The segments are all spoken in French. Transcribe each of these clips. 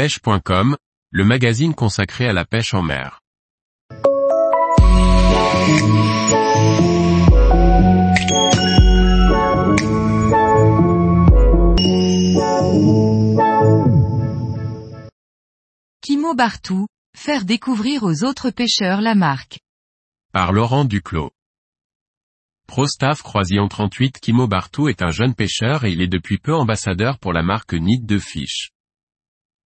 pêche.com, le magazine consacré à la pêche en mer. Kimo Bartou, faire découvrir aux autres pêcheurs la marque. Par Laurent Duclos. Prostaff Croisillon 38 Kimo Bartou est un jeune pêcheur et il est depuis peu ambassadeur pour la marque Nid de Fish.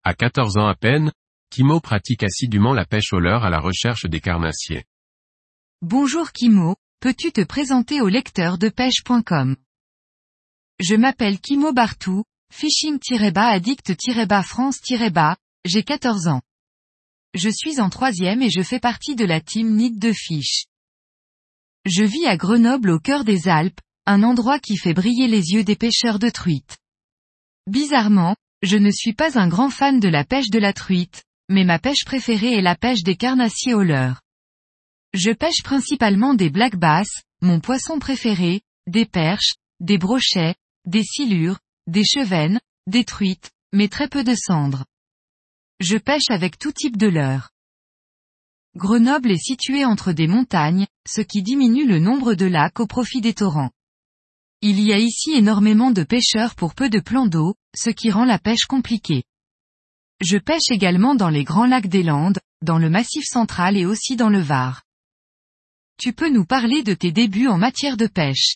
À 14 ans à peine, Kimo pratique assidûment la pêche au leurre à la recherche des carnassiers. Bonjour Kimo, peux-tu te présenter au lecteur de pêche.com Je m'appelle Kimo Bartou, fishing-addict-france-bas, j'ai 14 ans. Je suis en troisième et je fais partie de la team Nid de Fish. Je vis à Grenoble au cœur des Alpes, un endroit qui fait briller les yeux des pêcheurs de truites. Bizarrement, je ne suis pas un grand fan de la pêche de la truite, mais ma pêche préférée est la pêche des carnassiers au leurre. Je pêche principalement des black bass, mon poisson préféré, des perches, des brochets, des silures, des chevennes, des truites, mais très peu de cendres. Je pêche avec tout type de leurre. Grenoble est situé entre des montagnes, ce qui diminue le nombre de lacs au profit des torrents. Il y a ici énormément de pêcheurs pour peu de plans d'eau, ce qui rend la pêche compliquée. Je pêche également dans les grands lacs des Landes, dans le Massif central et aussi dans le Var. Tu peux nous parler de tes débuts en matière de pêche?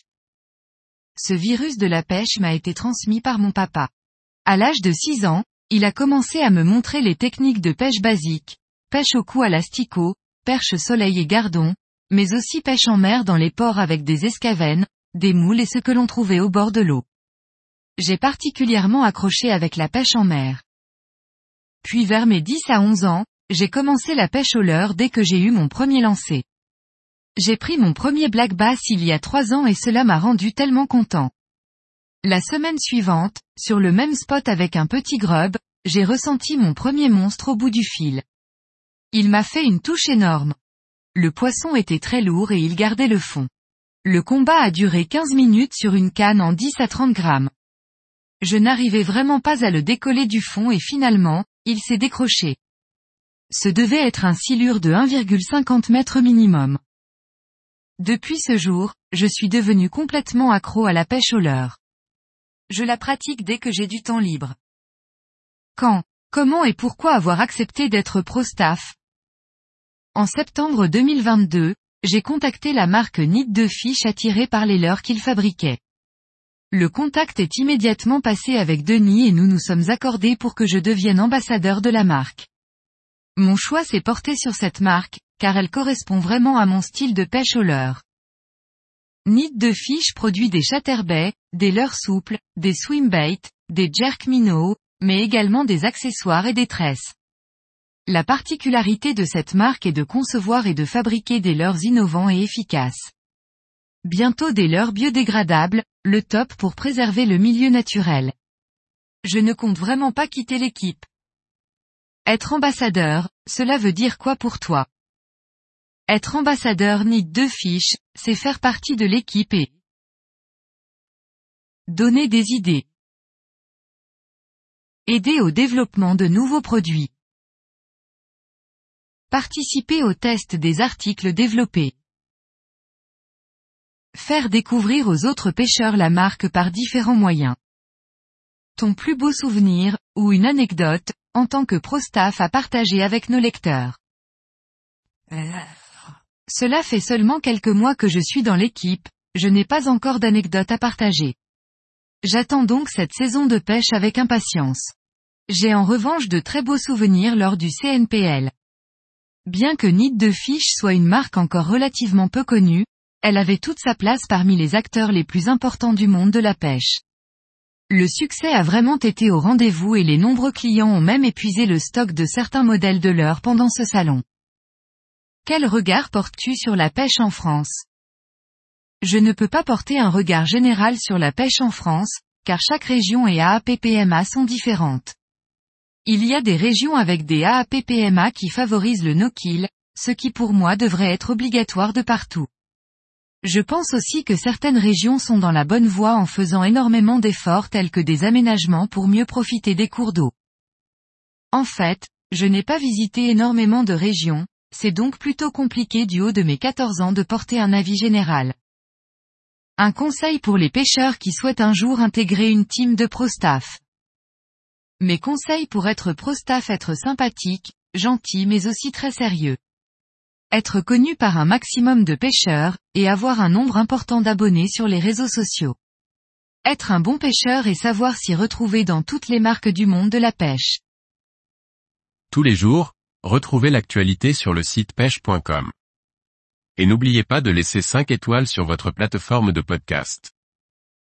Ce virus de la pêche m'a été transmis par mon papa. À l'âge de 6 ans, il a commencé à me montrer les techniques de pêche basiques, pêche au cou à l'asticot, perche soleil et gardon, mais aussi pêche en mer dans les ports avec des escavènes, des moules et ce que l'on trouvait au bord de l'eau. J'ai particulièrement accroché avec la pêche en mer. Puis vers mes 10 à 11 ans, j'ai commencé la pêche au leurre dès que j'ai eu mon premier lancer. J'ai pris mon premier black bass il y a 3 ans et cela m'a rendu tellement content. La semaine suivante, sur le même spot avec un petit grub, j'ai ressenti mon premier monstre au bout du fil. Il m'a fait une touche énorme. Le poisson était très lourd et il gardait le fond. Le combat a duré 15 minutes sur une canne en 10 à 30 grammes. Je n'arrivais vraiment pas à le décoller du fond et finalement, il s'est décroché. Ce devait être un silure de 1,50 m minimum. Depuis ce jour, je suis devenu complètement accro à la pêche au leurre. Je la pratique dès que j'ai du temps libre. Quand, comment et pourquoi avoir accepté d'être pro-staff En septembre 2022, j'ai contacté la marque Nid de Fish attirée par les leurres qu'il fabriquait. Le contact est immédiatement passé avec Denis et nous nous sommes accordés pour que je devienne ambassadeur de la marque. Mon choix s'est porté sur cette marque, car elle correspond vraiment à mon style de pêche au leurre. Nid de Fish produit des chatterbaits, des leurres souples, des swimbaits, des jerk minnows, mais également des accessoires et des tresses. La particularité de cette marque est de concevoir et de fabriquer des leurres innovants et efficaces. Bientôt des leurres biodégradables, le top pour préserver le milieu naturel. Je ne compte vraiment pas quitter l'équipe. Être ambassadeur, cela veut dire quoi pour toi? Être ambassadeur ni deux fiches, c'est faire partie de l'équipe et donner des idées. Aider au développement de nouveaux produits. Participer au test des articles développés. Faire découvrir aux autres pêcheurs la marque par différents moyens. Ton plus beau souvenir, ou une anecdote, en tant que pro-staff à partager avec nos lecteurs. Cela fait seulement quelques mois que je suis dans l'équipe, je n'ai pas encore d'anecdote à partager. J'attends donc cette saison de pêche avec impatience. J'ai en revanche de très beaux souvenirs lors du CNPL. Bien que Nid de Fish soit une marque encore relativement peu connue, elle avait toute sa place parmi les acteurs les plus importants du monde de la pêche. Le succès a vraiment été au rendez-vous et les nombreux clients ont même épuisé le stock de certains modèles de l'heure pendant ce salon. Quel regard portes-tu sur la pêche en France? Je ne peux pas porter un regard général sur la pêche en France, car chaque région et AAPPMA sont différentes. Il y a des régions avec des AAPPMA qui favorisent le no-kill, ce qui pour moi devrait être obligatoire de partout. Je pense aussi que certaines régions sont dans la bonne voie en faisant énormément d'efforts tels que des aménagements pour mieux profiter des cours d'eau. En fait, je n'ai pas visité énormément de régions, c'est donc plutôt compliqué du haut de mes 14 ans de porter un avis général. Un conseil pour les pêcheurs qui souhaitent un jour intégrer une team de pro-staff. Mes conseils pour être pro-staff être sympathique, gentil mais aussi très sérieux. Être connu par un maximum de pêcheurs, et avoir un nombre important d'abonnés sur les réseaux sociaux. Être un bon pêcheur et savoir s'y retrouver dans toutes les marques du monde de la pêche. Tous les jours, retrouvez l'actualité sur le site pêche.com. Et n'oubliez pas de laisser 5 étoiles sur votre plateforme de podcast.